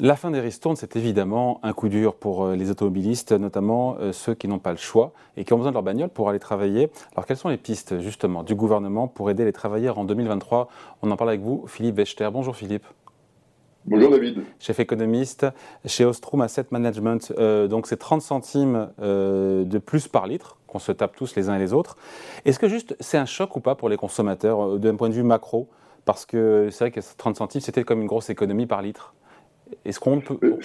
La fin des ristournes, c'est évidemment un coup dur pour euh, les automobilistes, notamment euh, ceux qui n'ont pas le choix et qui ont besoin de leur bagnole pour aller travailler. Alors, quelles sont les pistes, justement, du gouvernement pour aider les travailleurs en 2023 On en parle avec vous, Philippe Wechter. Bonjour Philippe. Bonjour David. Chef économiste chez Ostrom Asset Management. Euh, donc c'est 30 centimes de plus par litre qu'on se tape tous les uns et les autres. Est-ce que juste c'est un choc ou pas pour les consommateurs d'un point de vue macro? Parce que c'est vrai que 30 centimes c'était comme une grosse économie par litre. Est-ce qu'on peut... Euh,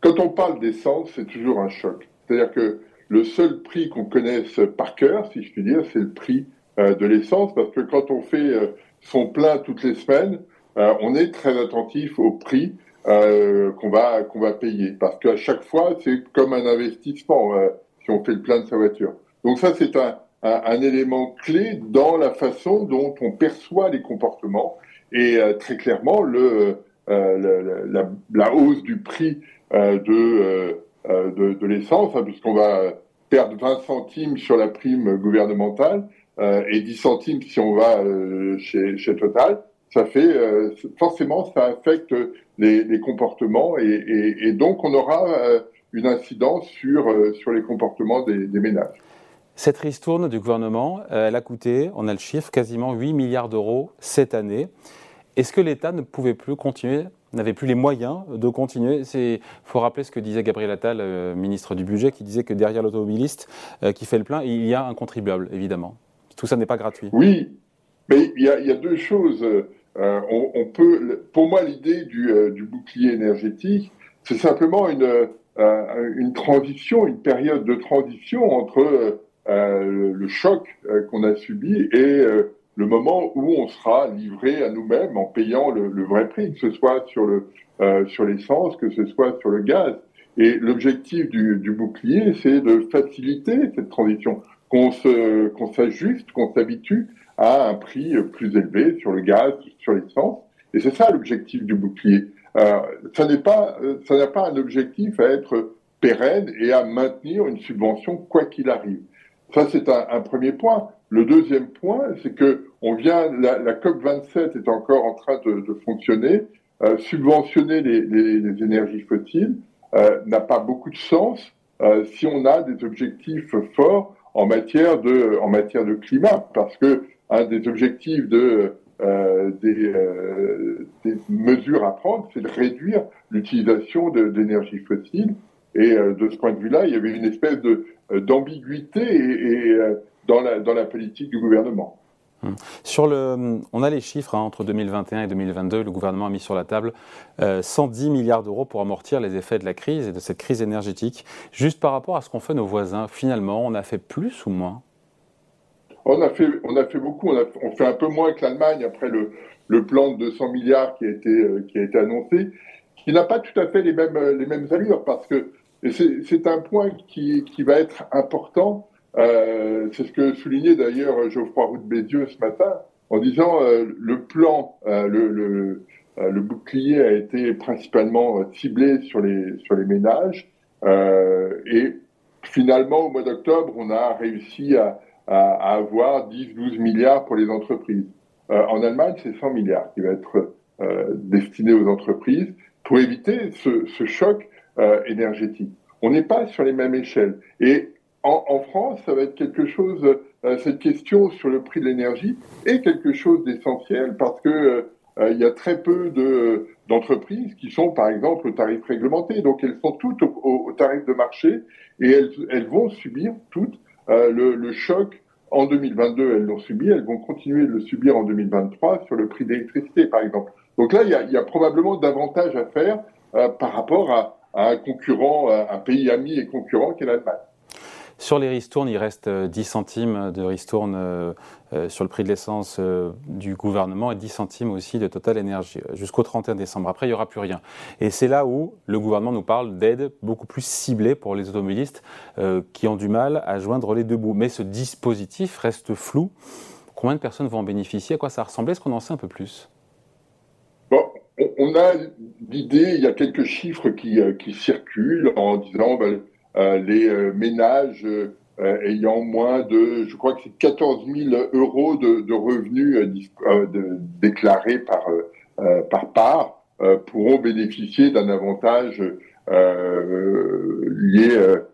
quand on parle d'essence, c'est toujours un choc. C'est-à-dire que le seul prix qu'on connaisse par cœur, si je puis dire, c'est le prix euh, de l'essence, parce que quand on fait euh, son plein toutes les semaines, on est très attentif au prix qu'on va, qu'on va payer, parce qu'à chaque fois, c'est comme un investissement si on fait le plein de sa voiture. Donc ça, c'est un, un, élément clé dans la façon dont on perçoit les comportements. Et très clairement, le, euh, la, hausse du prix euh, de, euh, de, de l'essence, hein, puisqu'on va perdre 20 centimes sur la prime gouvernementale et 10 centimes si on va chez, chez Total ça fait forcément ça affecte les, les comportements et, et, et, donc on aura une incidence sur sur les comportements des, des ménages. Cette ristourne du gouvernement, elle a coûté, on a le chiffre, quasiment 8 milliards d'euros cette année. Est-ce que l'État ne pouvait plus continuer, n'avait plus les moyens de continuer Il faut rappeler ce que disait Gabriel Attal, euh, ministre du Budget, qui disait que derrière l'automobiliste euh, qui fait le plein, il y a un contribuable, évidemment. Tout ça n'est pas gratuit. Oui, mais il y a, deux choses. Euh, pour moi, l'idée du, bouclier énergétique, c'est simplement une transition, une période de transition entre le choc qu'on a subi et le moment où on sera livré à nous-mêmes en payant le, vrai prix, que ce soit sur le euh, sur l'essence, que ce soit sur le gaz. Et l'objectif du, du, bouclier, c'est de faciliter cette transition, qu'on se qu'on s'ajuste, qu'on s'habitue à un prix plus élevé sur le gaz, sur l'essence. Et c'est ça l'objectif du bouclier. Euh, ça n'est pas ça n'a pas un objectif à être pérenne et à maintenir une subvention quoi qu'il arrive. Ça, c'est un, un, premier point. Le deuxième point, c'est que on vient, la, COP 27 est encore en train de, de fonctionner. Euh, subventionner les, les, les, énergies fossiles euh, n'a pas beaucoup de sens euh, si on a des objectifs forts en matière de, en matière de climat, parce que un des objectifs de euh, des, euh, des, mesures à prendre, c'est de réduire l'utilisation d'énergie fossile. Et euh, de ce point de vue-là, il y avait une espèce d'ambiguïté et, et dans la, dans la politique du gouvernement. Hum. Sur le, on a les chiffres hein, entre 2021 et 2022. Le gouvernement a mis sur la table 110 euh, milliards d'euros pour amortir les effets de la crise et de cette crise énergétique. Juste par rapport à ce qu'ont fait nos voisins, finalement, on a fait plus ou moins? On a fait, on a fait beaucoup. On, a, on fait un peu moins que l'Allemagne après le, le, plan de 200 milliards qui a été, euh, qui a été annoncé, qui n'a pas tout à fait les mêmes, les mêmes allures parce que c'est un point qui, qui va être important euh, c'est ce que soulignait d'ailleurs Geoffroy Roux de Bézieux ce matin, en disant euh, le plan, euh, le, bouclier a été principalement ciblé sur les, sur les ménages. et finalement, au mois d'octobre, on a réussi à avoir 10-12 milliards pour les entreprises. en Allemagne, c'est 100 milliards qui va être destiné aux entreprises pour éviter ce, ce choc énergétique. On n'est pas sur les mêmes échelles. Et en, France, ça va être quelque chose, euh, cette question sur le prix de l'énergie est quelque chose d'essentiel parce que euh, il y a très peu de d'entreprises qui sont, par exemple, au tarif réglementé. Donc, elles sont toutes au, tarif de marché et elles, vont subir toutes euh, le, choc. En 2022, elles l'ont subi, elles vont continuer de le subir en 2023 sur le prix d'électricité, par exemple. Donc là, il y a, probablement davantage à faire par rapport à, à, un concurrent, un pays ami et concurrent qu'est l'Allemagne. Sur les ristournes, il reste 10 euh, centimes de ristourne euh, euh, sur le prix de l'essence du gouvernement et 10 centimes aussi de Total Énergie jusqu'au 31 décembre. Après, il n'y aura plus rien. Et c'est là où le gouvernement nous parle d'aide beaucoup plus ciblée pour les automobilistes qui ont du mal à joindre les deux bouts. Mais ce dispositif reste flou. Combien de personnes vont en bénéficier? À quoi ça ressemblait Est-ce qu'on en sait un peu plus? On a l'idée, il y a quelques chiffres qui, circulent en disant... Euh, les euh, ménages euh, ayant moins de, je crois que c'est 14 000 euros de, revenus déclarés par, par part pourront bénéficier d'un avantage lié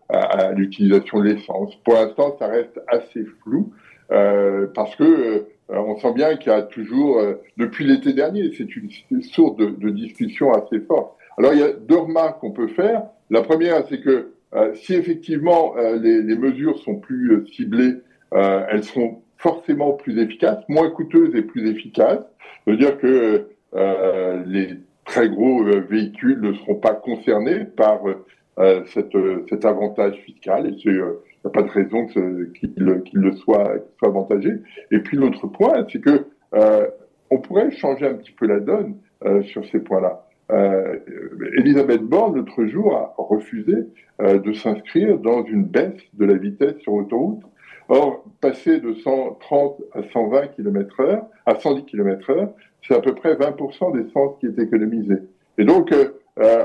à, l'utilisation de l'essence. Pour l'instant, ça reste assez flou parce que on sent bien qu'il y a toujours, depuis l'été dernier, c'est une, source de, de, discussion assez forte. Alors il y a deux remarques qu'on peut faire. La première, c'est que si effectivement les, les, mesures sont plus ciblées, elles seront forcément plus efficace, moins coûteuse et plus efficace. Ça veut dire que euh, les très gros euh, véhicules ne seront pas concernés par euh, cette, cet avantage fiscal et il n'y a pas de raison qu'il le soit, soit avantagé. Et puis l'autre point, c'est que on pourrait changer un petit peu la donne sur ces points-là. Elisabeth Borne, l'autre jour, a refusé de s'inscrire dans une baisse de la vitesse sur autoroute Or, passer de 130 à 120 km heure, à 110 km heure, c'est à peu près 20% d'essence qui est économisée. Et donc, euh, euh,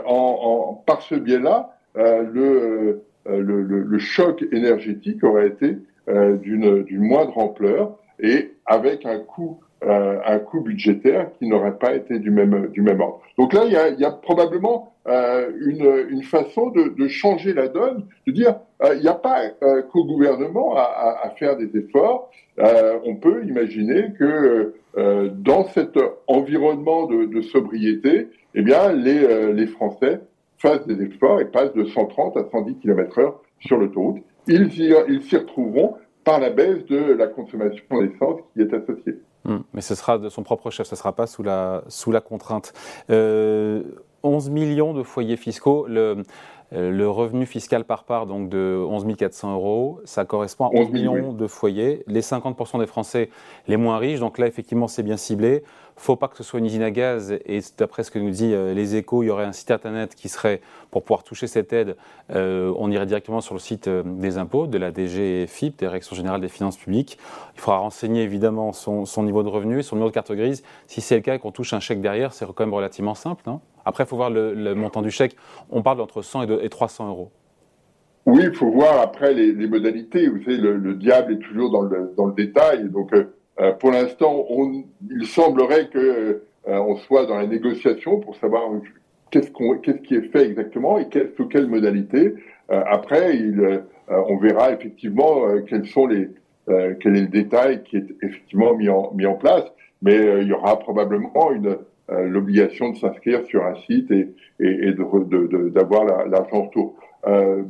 par ce biais-là, euh, le, le, choc énergétique aurait été d'une moindre ampleur et avec un coût euh, un coût budgétaire qui n'aurait pas été du même, du même ordre. Donc là, il y a, il y a probablement euh, une, une, façon de, de, changer la donne, de dire euh, il n'y a pas euh, qu'au gouvernement à, à, faire des efforts. Euh, on peut imaginer que dans cet environnement de, de, sobriété, eh bien, les, les Français fassent des efforts et passent de 130 à 110 km/h sur l'autoroute. Ils ils s'y retrouveront par la baisse de la consommation d'essence qui est associée. Hum, mais ce sera de son propre chef, ce ne sera pas sous la, sous la contrainte. Euh, 11 millions de foyers fiscaux. Le, le revenu fiscal par part donc de 11 400 euros, ça correspond à 11 millions de foyers. Les 50% des Français les moins riches, donc là effectivement c'est bien ciblé. Faut pas que ce soit une usine à gaz et d'après ce que nous dit euh, les échos, il y aurait un site internet qui serait pour pouvoir toucher cette aide. Euh, on irait directement sur le site des impôts de la DGFIP, Direction générale des finances publiques. Il faudra renseigner évidemment son, son niveau de revenu et son numéro de carte grise. Si c'est le cas et qu'on touche un chèque derrière, c'est quand même relativement simple, non? Après, il faut voir le, montant du chèque. On parle d'entre 100 et, 300 euros. Oui, il faut voir après les, modalités. Vous savez, le, diable est toujours dans le, dans le détail. Donc, euh, euh, pour l'instant, il semblerait que euh, on soit dans la négociation pour savoir qu'est-ce, qu'on, qu'est-ce qui est fait exactement et sous quelle modalité. après, il, on verra effectivement quels sont les, quel est le détail qui est effectivement mis en, mis en place. Mais il y aura probablement une, euh, l'obligation de s'inscrire sur un site et, et, et d'avoir l'argent retour. Euh,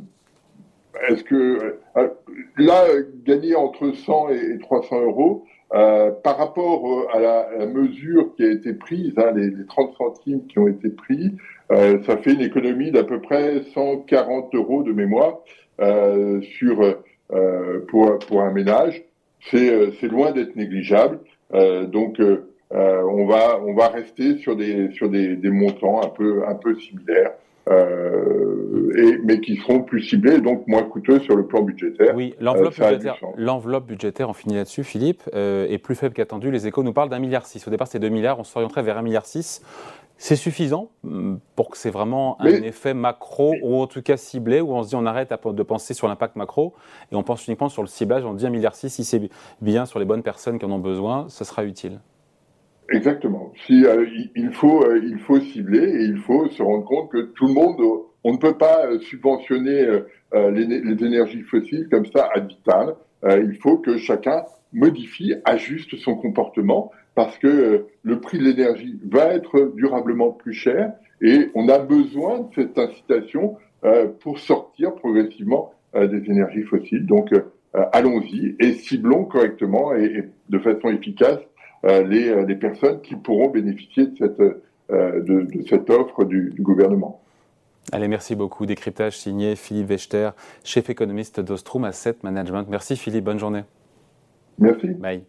Est-ce que euh, là, gagner entre 100 et 300 euros, euh, par rapport à la, la, mesure qui a été prise, hein, les, les, 30 centimes qui ont été pris, euh, ça fait une économie d'à peu près 140 euros de mémoire euh, sur pour pour un ménage. C'est loin d'être négligeable. donc euh, on va on va rester sur des sur des, des montants un peu un peu similaires. Euh, et, mais qui seront plus ciblés, donc moins coûteux sur le plan budgétaire. Oui, l'enveloppe budgétaire, l'enveloppe budgétaire, on finit là-dessus, Philippe, euh, est plus faible qu'attendu. Les échos nous parlent d'un milliard six. Au départ, c'était 2 milliards, on s'orienterait vers un milliard six. C'est suffisant mm, pour que c'est vraiment un effet macro, ou en tout cas ciblé, où on se dit on arrête de penser sur l'impact macro, et on pense uniquement sur le ciblage, on dit un milliard six, si c'est bien sur les bonnes personnes qui en ont besoin, ce sera utile. Exactement. Euh, il, faut, euh, il faut cibler et il faut se rendre compte que tout le monde, on ne peut pas euh, subventionner les, énergies fossiles comme ça à vital. il faut que chacun modifie, ajuste son comportement parce que le prix de l'énergie va être durablement plus cher et on a besoin de cette incitation pour sortir progressivement des énergies fossiles. Donc, allons-y et ciblons correctement et de façon efficace euh, les, euh, les, personnes qui pourront bénéficier de cette, euh, de, de cette offre du, du, gouvernement. Allez, merci beaucoup. Décryptage signé Philippe Wechter, chef économiste d'Ostrom Asset Management. Merci Philippe, bonne journée. Merci. Bye.